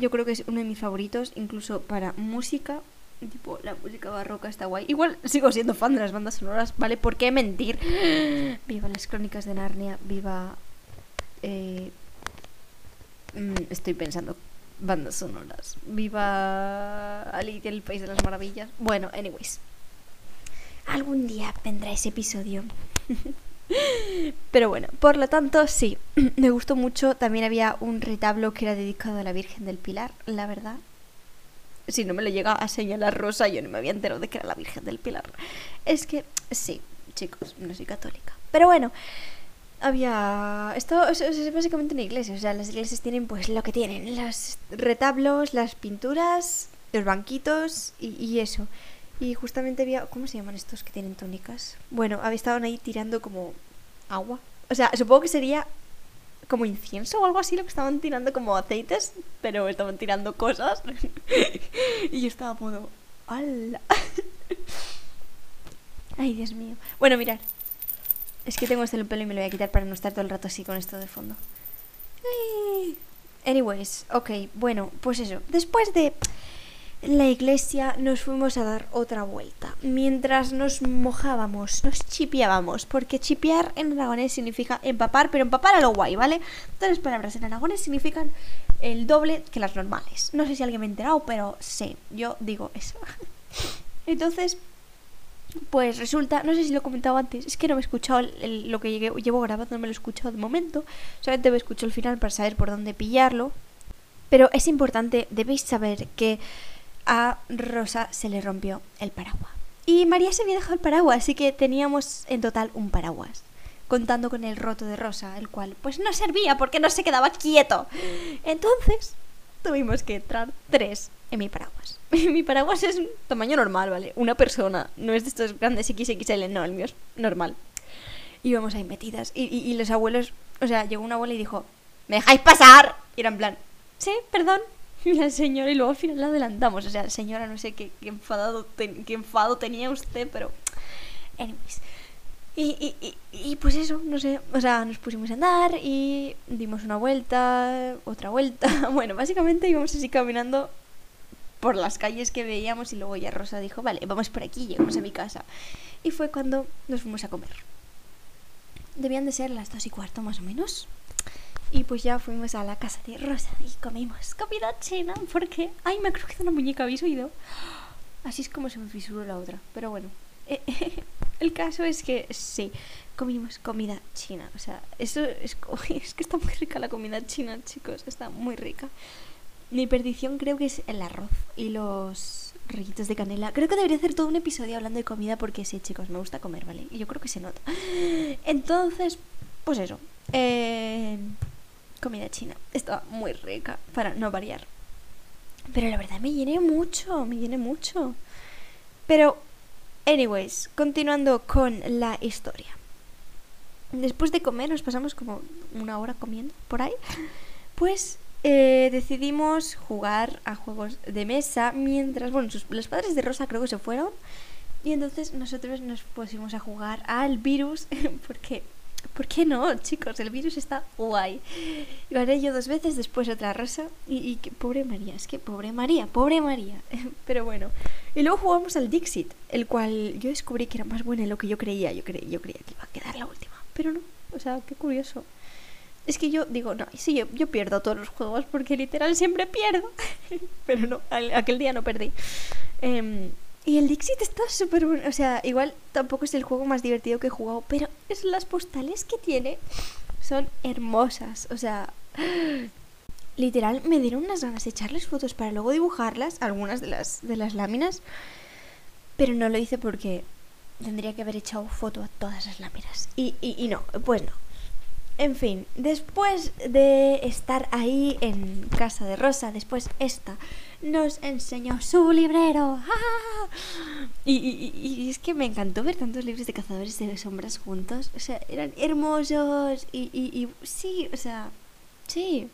yo creo que es uno de mis favoritos, incluso para música, tipo, la música barroca está guay. Igual sigo siendo fan de las bandas sonoras, ¿vale? ¿Por qué mentir? Viva las crónicas de Narnia, viva... Eh, mm, estoy pensando bandas sonoras. Viva Alicia, el País de las Maravillas. Bueno, anyways. Algún día vendrá ese episodio. Pero bueno, por lo tanto, sí, me gustó mucho. También había un retablo que era dedicado a la Virgen del Pilar, la verdad. Si no me lo llega a señalar Rosa, yo no me había enterado de que era la Virgen del Pilar. Es que, sí, chicos, no soy católica. Pero bueno, había... Esto es, básicamente una iglesia. O sea, las iglesias tienen pues lo que tienen. Los retablos, las pinturas, los banquitos y, y eso. Y justamente había. ¿Cómo se llaman estos que tienen tónicas? Bueno, estaban ahí tirando como agua. O sea, supongo que sería como incienso o algo así lo que estaban tirando como aceites, pero estaban tirando cosas. y yo estaba como. ¡Hala! Ay, Dios mío. Bueno, mirad. Es que tengo este pelo y me lo voy a quitar para no estar todo el rato así con esto de fondo. Anyways, ok, bueno, pues eso. Después de la iglesia nos fuimos a dar otra vuelta. Mientras nos mojábamos, nos chipeábamos, porque chipear en aragonés significa empapar, pero empapar a lo guay, ¿vale? Todas las palabras en aragonés significan el doble que las normales. No sé si alguien me ha enterado, pero sí, yo digo eso. Entonces, pues resulta, no sé si lo he comentado antes, es que no me he escuchado lo que llevo grabando, no me lo he escuchado de momento, solamente me escucho el final para saber por dónde pillarlo. Pero es importante, debéis saber que a Rosa se le rompió el paraguas. Y María se había dejado el paraguas, así que teníamos en total un paraguas. Contando con el roto de Rosa, el cual pues no servía porque no se quedaba quieto. Entonces tuvimos que entrar tres en mi paraguas. mi paraguas es un tamaño normal, ¿vale? Una persona, no es de estos grandes XXL, no, el mío es normal. Íbamos ahí metidas y, los abuelos, o sea, llegó una abuela y dijo, ¿me dejáis pasar? Y era en plan, sí, perdón, la señora y luego al final la adelantamos. O sea, señora, no sé qué, enfadado qué enfado tenía usted, pero... Anyways. Y, y, y, pues eso, no sé, o sea, nos pusimos a andar y dimos una vuelta, otra vuelta. Bueno, básicamente íbamos así caminando por las calles que veíamos y luego ya Rosa dijo, vale, vamos por aquí, llegamos a mi casa. Y fue cuando nos fuimos a comer. Debían de ser las dos y cuarto más o menos. Y pues ya fuimos a la casa de Rosa y comimos comida china porque... Ay, me ha crujido una muñeca, ¿habéis oído? Así es como se me fisuró la otra. Pero bueno, el caso es que sí, comimos comida china. O sea, eso es, es que está muy rica la comida china, chicos. Está muy rica. Mi perdición creo que es el arroz y los rollitos de canela. Creo que debería hacer todo un episodio hablando de comida porque sí, chicos, me gusta comer, ¿vale? Y yo creo que se nota. Entonces, pues eso. Eh, comida china. Estaba muy rica, para no variar. Pero la verdad me llené mucho, me llené mucho. Pero, anyways, continuando con la historia. Después de comer, nos pasamos como una hora comiendo por ahí. Pues eh, decidimos jugar a juegos de mesa mientras, bueno, los padres de Rosa creo que se fueron Y entonces nosotros nos pusimos a jugar al virus porque ¿Por qué no, chicos? El virus está guay. Lo haré yo dos veces, después otra rosa. Y, y que, pobre María, es que pobre María, pobre María. Pero bueno. Y luego jugamos al Dixit, el cual yo descubrí que era más bueno de lo que yo creía. Yo, creía, yo que iba a quedar la última. Pero no. O sea, qué curioso. Es que yo digo, no, sí, yo, yo pierdo todos los juegos porque literal siempre pierdo. Pero no, aquel día no perdí. Eh, y el Dixit está súper bueno. O sea, igual tampoco es el juego más divertido que he jugado, pero es las postales que tiene son hermosas. O sea, literal me dieron unas ganas de echarles fotos para luego dibujarlas, algunas de las, de las láminas. Pero no lo hice porque tendría que haber echado foto a todas las láminas. Y, y, y no, pues no. En fin, después de estar ahí en casa de Rosa, después esta nos enseñó su librero. Y, es que me encantó ver tantos libros de cazadores de sombras juntos. O sea, eran hermosos. Y, sí, o sea, sí.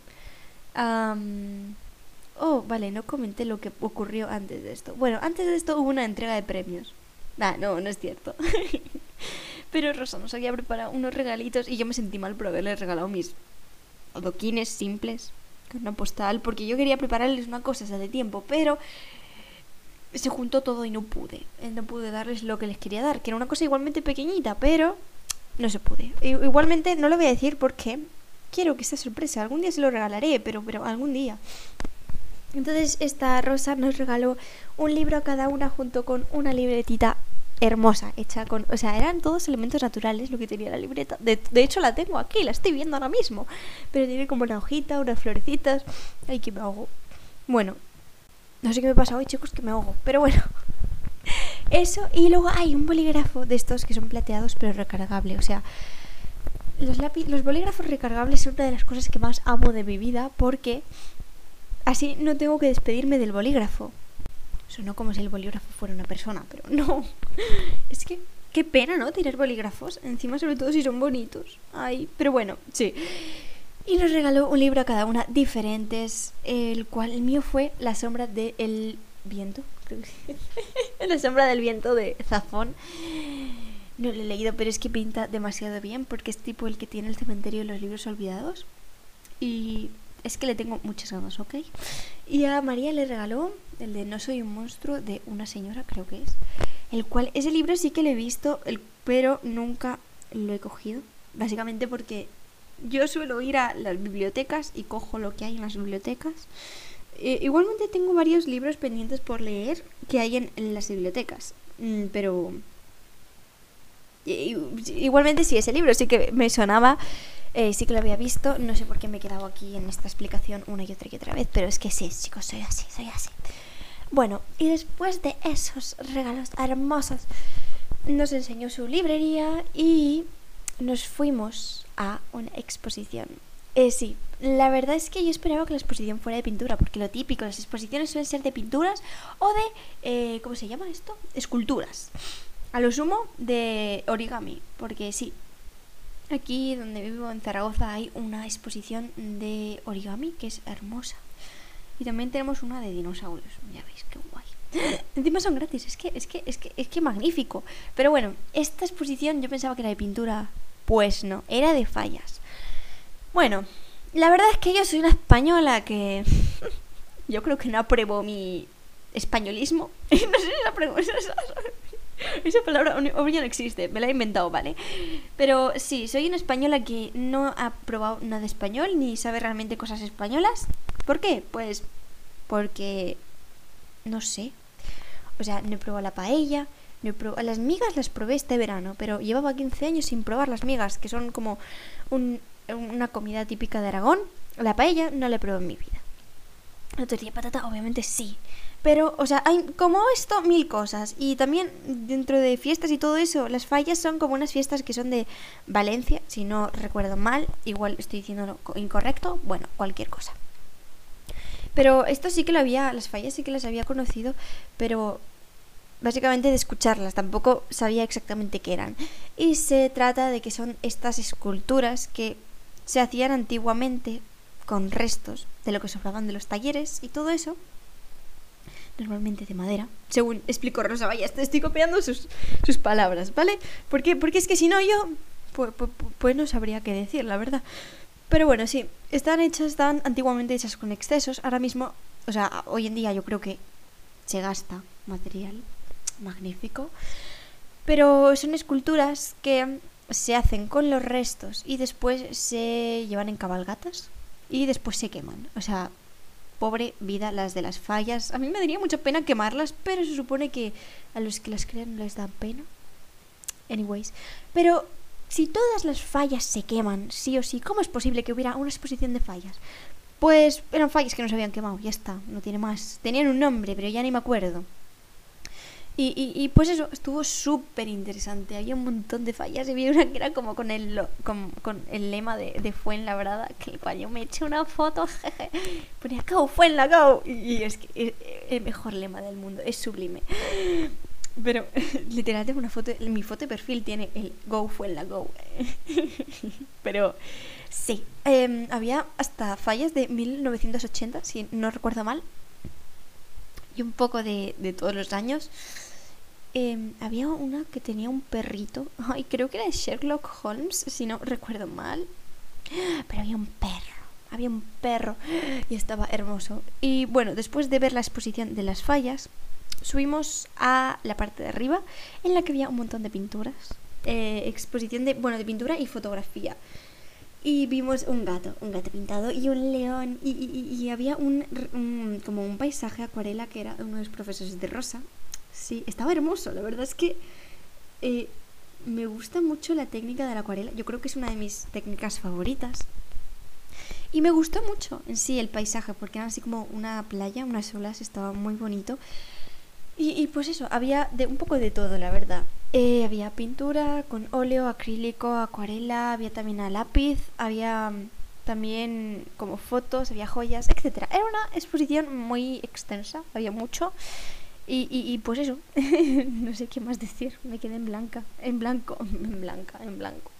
oh, vale, no comenté lo que ocurrió antes de esto. Bueno, antes de esto hubo una entrega de premios. Ah, no, no es cierto. Pero Rosa nos había preparado unos regalitos y yo me sentí mal por haberle regalado mis adoquines simples una postal, porque yo quería prepararles una cosa hace tiempo, pero se juntó todo y no pude. Eh, no pude darles lo que les quería dar, que era una cosa igualmente pequeñita, pero no se pude. Igualmente no lo voy a decir porque quiero que sea sorpresa. Algún día se lo regalaré, pero, pero algún día. Entonces esta Rosa nos regaló un libro a cada una junto con una libretita hermosa, hecha con... O sea, eran todos elementos naturales lo que tenía la libreta. De, hecho, la tengo aquí, la estoy viendo ahora mismo. Pero tiene como una hojita, unas florecitas. Ay, que me ahogo. Bueno, no sé qué me pasa hoy, chicos, que me ahogo. Pero bueno. Eso, y luego hay un bolígrafo de estos que son plateados pero recargable. O sea, los, los bolígrafos recargables son una de las cosas que más amo de mi vida porque así no tengo que despedirme del bolígrafo. Sonó como si el bolígrafo fuera una persona, pero no. Es que qué pena, ¿no? Tirar bolígrafos. Encima, sobre todo si son bonitos. Ay, pero bueno, sí. Y nos regaló un libro a cada una diferentes, el cual el mío fue La sombra del viento. La sombra del viento de Zafón. No lo he leído, pero es que pinta demasiado bien porque es tipo el que tiene el cementerio de los libros olvidados. Y es que le tengo muchas ganas, ¿ok? Y a María le regaló el de No soy un monstruo de una señora, creo que es. El cual, ese libro sí que lo he visto, pero nunca lo he cogido. Básicamente porque yo suelo ir a las bibliotecas y cojo lo que hay en las bibliotecas. Eh, igualmente tengo varios libros pendientes por leer que hay en, las bibliotecas. Mm, pero... Igualmente sí, ese libro sí que me sonaba eh, sí que lo había visto, no sé por qué me he quedado aquí en esta explicación una y otra y otra vez, pero es que sí, chicos, soy así, soy así. Bueno, y después de esos regalos hermosos, nos enseñó su librería y nos fuimos a una exposición. Eh, sí, la verdad es que yo esperaba que la exposición fuera de pintura, porque lo típico, las exposiciones suelen ser de pinturas o de, eh, ¿cómo se llama esto? Esculturas. A lo sumo de origami, porque sí, Aquí donde vivo en Zaragoza hay una exposición de origami que es hermosa. Y también tenemos una de dinosaurios. Ya veis qué guay. Encima son gratis, es que, es que, es que, es que magnífico. Pero bueno, esta exposición yo pensaba que era de pintura. Pues no, era de fallas. Bueno, la verdad es que yo soy una española que. yo creo que no apruebo mi españolismo. no sé si apruebo. Esa palabra obvio no existe, me la he inventado, ¿vale? Pero sí, soy una española que no ha probado nada español ni sabe realmente cosas españolas. ¿Por qué? Pues porque no sé. O sea, no he probado la paella, no he probado... las migas las probé este verano, pero llevaba 15 años sin probar las migas, que son como una comida típica de Aragón. La paella no la he probado en mi vida. La tortilla de patata, obviamente sí. Pero, o sea, hay como esto mil cosas. Y también dentro de fiestas y todo eso, las fallas son como unas fiestas que son de Valencia, si no recuerdo mal, igual estoy diciendo incorrecto, bueno, cualquier cosa. Pero esto sí que lo había, las fallas sí que las había conocido, pero básicamente de escucharlas, tampoco sabía exactamente qué eran. Y se trata de que son estas esculturas que se hacían antiguamente con restos de lo que sobraban de los talleres y todo eso normalmente de madera, según explicó Rosa, vaya, estoy copiando sus, sus palabras, ¿vale? Porque, porque es que si no yo, pues, pues, pues no sabría qué decir, la verdad. Pero bueno, sí, están hechas, están antiguamente hechas con excesos. Ahora mismo, o sea, hoy en día yo creo que se gasta material magnífico. Pero son esculturas que se hacen con los restos y después se llevan en cabalgatas y después se queman. O sea, pobre vida las de las fallas. A mí me daría mucha pena quemarlas, pero se supone que a los que las crean les da pena. Anyways, pero si todas las fallas se queman, sí o sí, ¿cómo es posible que hubiera una exposición de fallas? Pues eran fallas que no se habían quemado, ya está, no tiene más. Tenían un nombre, pero ya ni me acuerdo. Y, y, pues eso, estuvo súper interesante. Había un montón de fallas. Y había una que era como con el, con, con el lema de, de Fuenlabrada, que el cual yo me eché una foto. Jeje. Ponía Go, Fuenla, Y, es que es el mejor lema del mundo, es sublime. Pero literal tengo una foto, mi foto de perfil tiene el Go fue la Go. Pero sí, em, había hasta fallas de 1980, si no recuerdo mal. Y un poco de, de todos los años. Em, había una que tenía un perrito. Ay, creo que era de Sherlock Holmes, si no recuerdo mal. Pero había un perro. Había un perro y estaba hermoso. Y bueno, después de ver la exposición de las fallas, subimos a la parte de arriba en la que había un montón de pinturas. Eh, exposición de, bueno, de pintura y fotografía. Y vimos un gato, un gato pintado y un león. Y, y, había un, como un paisaje acuarela que era uno de los profesores de Rosa. Sí, estaba hermoso. La verdad es que eh, me gusta mucho la técnica de la acuarela. Yo creo que es una de mis técnicas favoritas. Y me gustó mucho en sí el paisaje, porque era así como una playa, unas olas, estaba muy bonito. Y, pues eso, había de, un poco de todo, la verdad. Eh, había pintura con óleo, acrílico, acuarela, había también a lápiz, había mm, también como fotos, había joyas, etc. Era una exposición muy extensa, había mucho. Y, y, y pues eso, no sé qué más decir, me quedé en blanca, en blanco, en blanca, en blanco.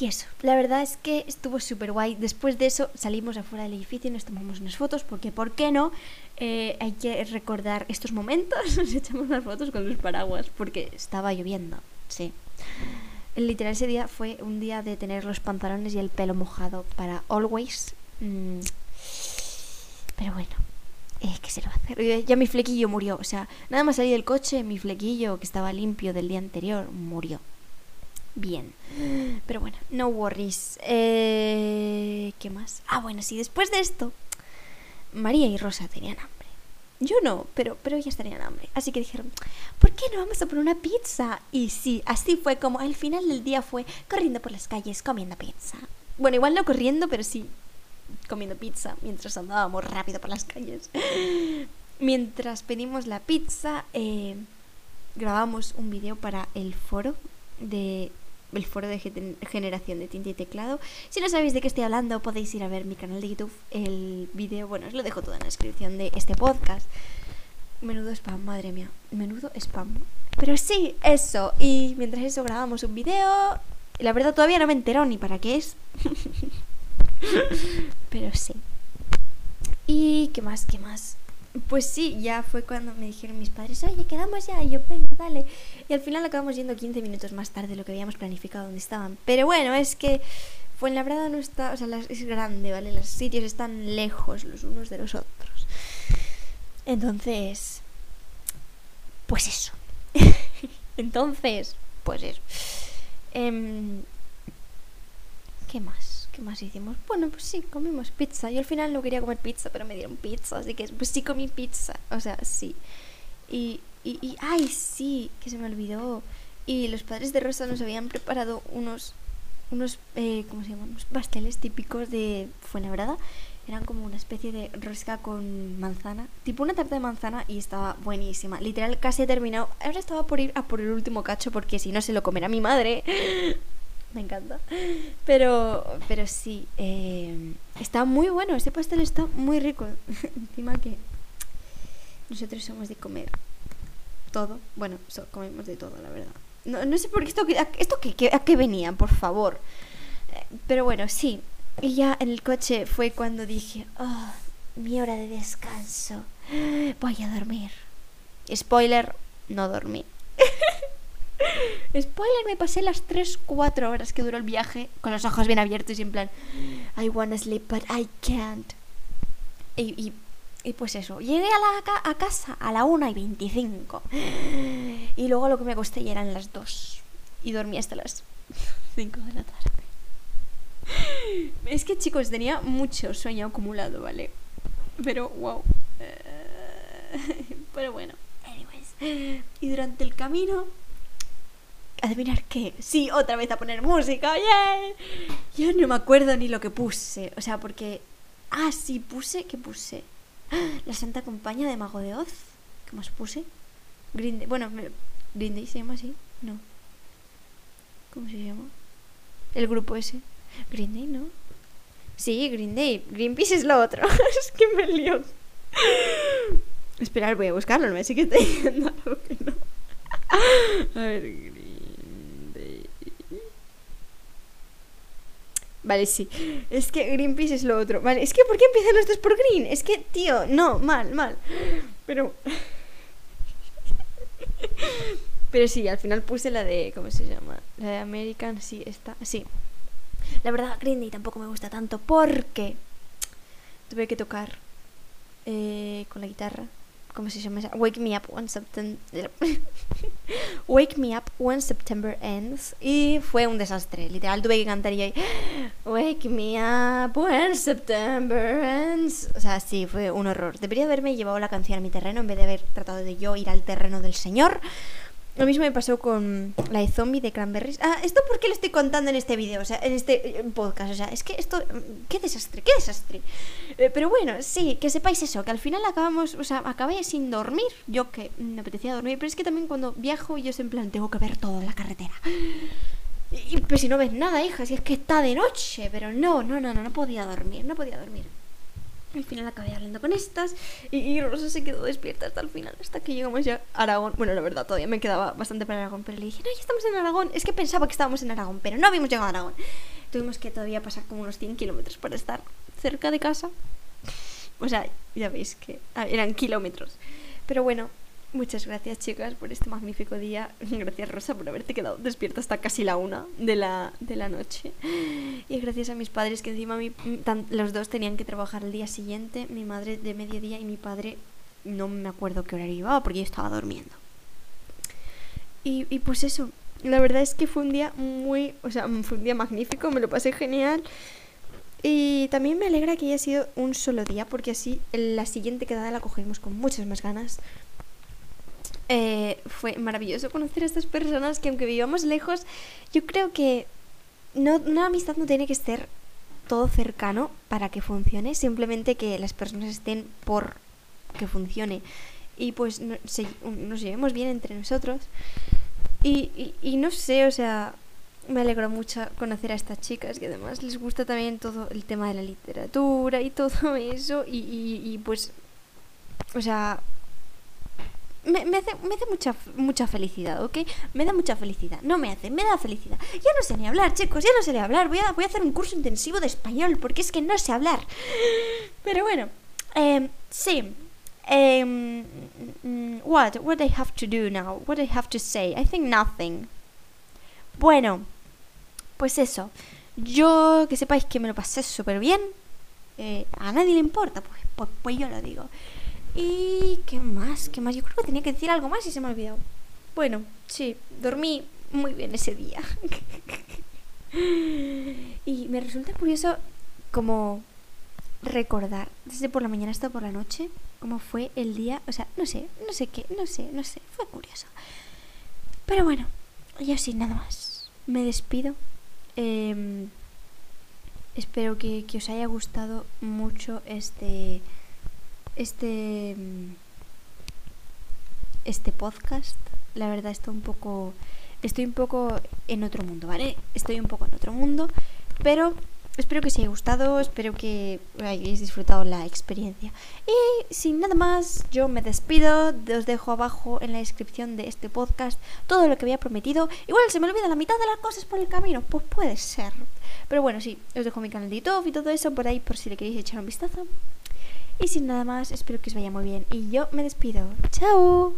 Y eso, la verdad es que estuvo súper guay. Después de eso salimos afuera del edificio y nos tomamos unas fotos porque, ¿por qué no? Eh, hay que recordar estos momentos. Nos echamos unas fotos con los paraguas porque estaba lloviendo, sí. Literal ese día fue un día de tener los pantalones y el pelo mojado para always. Mm. Pero bueno, eh, ¿qué se lo va a hacer? Ya mi flequillo murió. O sea, nada más salí del coche, mi flequillo que estaba limpio del día anterior murió bien. Pero bueno, no worries. Eh, ¿Qué más? Ah, bueno, sí, después de esto, María y Rosa tenían hambre. Yo no, pero, pero ellas tenían hambre. Así que dijeron, ¿por qué no vamos a por una pizza? Y sí, así fue como al final del día fue corriendo por las calles comiendo pizza. Bueno, igual no corriendo, pero sí comiendo pizza mientras andábamos rápido por las calles. Mientras pedimos la pizza, eh, grabamos un video para el foro de el foro de generación de tinta y teclado. Si no sabéis de qué estoy hablando, podéis ir a ver mi canal de YouTube, el vídeo, bueno, os lo dejo todo en la descripción de este podcast. Menudo spam, madre mía, menudo spam. Pero sí, eso. Y mientras eso grabamos un video, la verdad todavía no me entero ni para qué es. Pero sí. ¿Y qué más? ¿Qué más? Pues sí, ya fue cuando me dijeron mis padres, oye, quedamos ya. Y yo, venga, dale. Y al final acabamos yendo 15 minutos más tarde de lo que habíamos planificado donde estaban. Pero bueno, es que Fuenlabrada no está, o sea, es grande, ¿vale? Los sitios están lejos los unos de los otros. Entonces, pues eso. Entonces, pues eso. Em, ¿Qué más? ¿Qué más hicimos? Bueno, pues sí, comimos pizza. Yo al final no quería comer pizza, pero me dieron pizza, así que pues sí comí pizza. O sea, sí. Y, y, y ay, sí, que se me olvidó. Y los padres de Rosa nos habían preparado unos, unos, eh, ¿cómo se llaman? Unos pasteles típicos de Fuenlabrada. Eran como una especie de rosca con manzana, tipo una tarta de manzana y estaba buenísima. Literal, casi he terminado. Ahora estaba por ir a por el último cacho porque si no se lo comerá mi madre me encanta. Pero, pero sí, eh, está muy bueno, este pastel está muy rico. Encima que nosotros somos de comer todo. Bueno, comemos de todo, la verdad. No, no sé por qué esto, esto que, a qué venía, por favor. Eh, pero bueno, sí. Y ya en el coche fue cuando dije, oh, mi hora de descanso. Voy a dormir. Spoiler, no dormí. Spoiler, me pasé las 3-4 horas que duró el viaje con los ojos bien abiertos y en plan, I wanna sleep, but I can't. Y, y, pues eso, llegué a, la, a casa a la 1 y 25. Y luego lo que me acosté ya eran las 2. Y dormí hasta las 5 de la tarde. Es que chicos, tenía mucho sueño acumulado, ¿vale? Pero, wow. Pero bueno, anyways. Y durante el camino adivinar qué. Sí, otra vez a poner música. ¡Yeah! Yo no me acuerdo ni lo que puse. O sea, porque. Ah, sí, puse. ¿Qué puse? La Santa Compañía de Mago de Oz. ¿Qué más puse? Green. Bueno, Green Day se llama así. No. ¿Cómo se llama? El grupo ese. Green Day, ¿no? Sí, Green Day. Greenpeace es lo otro. es que me lío. Esperar, voy a buscarlo. No me sé que estoy diciendo algo que no. a ver, Vale, sí. Es que Greenpeace es lo otro. Vale, es que ¿por qué empiezan los dos por Green? Es que, tío, no, mal, mal. Pero... Pero sí, al final puse la de... ¿Cómo se llama? La de American, sí, está... Sí. La verdad, Green Day tampoco me gusta tanto porque tuve que tocar eh, con la guitarra ¿Cómo se llama? Wake Me Up When September. Wake Me Up When September Ends. Y fue un desastre. Literal, tuve que cantar y ahí. Wake Me Up When September Ends. O sea, sí, fue un horror. Debería haberme llevado la canción a mi terreno en vez de haber tratado de yo ir al terreno del Señor. Lo mismo me pasó con la de zombie de Cranberries. Ah, ¿esto por qué lo estoy contando en este vídeo? O sea, en este podcast. O sea, es que esto... ¡Qué desastre! ¡Qué desastre! Eh, pero bueno, sí, que sepáis eso, que al final acabamos... O sea, acabé sin dormir. Yo que me apetecía dormir. Pero es que también cuando viajo yo en plan, tengo que ver todo en la carretera. Y, pues si no ves nada, hija, si es que está de noche. Pero no, no, no, no, no podía dormir. No podía dormir. Al final acabé hablando con estas y, Rosa se quedó despierta hasta el final, hasta que llegamos ya a Aragón. Bueno, la verdad, todavía me quedaba bastante para Aragón, pero le dije, no, ya estamos en Aragón. Es que pensaba que estábamos en Aragón, pero no habíamos llegado a Aragón. Tuvimos que todavía pasar como unos 100 kilómetros para estar cerca de casa. O sea, ya veis que eran kilómetros. Pero bueno, Muchas gracias chicas por este magnífico día. Gracias Rosa por haberte quedado despierta hasta casi la una de la, de la noche. Y gracias a mis padres que encima mi, los dos tenían que trabajar el día siguiente. Mi madre de mediodía y mi padre no me acuerdo qué horario iba porque yo estaba durmiendo. Y, y pues eso, la verdad es que fue un día muy, o sea, fue un día magnífico, me lo pasé genial. Y también me alegra que haya sido un solo día porque así la siguiente quedada la cogemos con muchas más ganas eh, fue maravilloso conocer a estas personas que aunque vivamos lejos, yo creo que no, una amistad no tiene que ser todo cercano para que funcione, simplemente que las personas estén por que funcione y pues nos llevemos bien entre nosotros. Y, y, no sé, o sea, me alegro mucho conocer a estas chicas que además les gusta también todo el tema de la literatura y todo eso y, y pues, o sea, me, me, hace, me hace mucha, mucha felicidad, ¿ok? Me da mucha felicidad. No me hace, me da felicidad. Ya no sé ni hablar, chicos, ya no sé ni hablar. Voy a, voy a hacer un curso intensivo de español porque es que no sé hablar. Pero bueno, eh, sí. Um, what? What I have to do now? What I have to say? I think nothing. Bueno, pues eso. Yo, que sepáis que me lo pasé súper bien. Eh, a nadie le importa, pues, pues, pues yo lo digo. ¿Y qué más? ¿Qué más? Yo creo que tenía que decir algo más y se me ha olvidado. Bueno, sí, dormí muy bien ese día. y me resulta curioso como recordar desde por la mañana hasta por la noche cómo fue el día. O sea, no sé, no sé qué, no sé, no sé. Fue curioso. Pero bueno, yo sin nada más. Me despido. Em, espero que, que os haya gustado mucho este este este podcast la verdad está un poco estoy un poco en otro mundo vale estoy un poco en otro mundo pero espero que os haya gustado espero que hayáis disfrutado la experiencia. Y sin nada más yo me despido os dejo abajo en la descripción de este podcast todo lo que había prometido. Igual se me olvida la mitad de las cosas por el camino pues puede ser. Pero bueno sí os dejo mi canal de YouTube y todo eso por ahí por si le queréis echar un vistazo Y sin nada más, espero que os vaya muy bien. Y yo me despido. ¡Chao!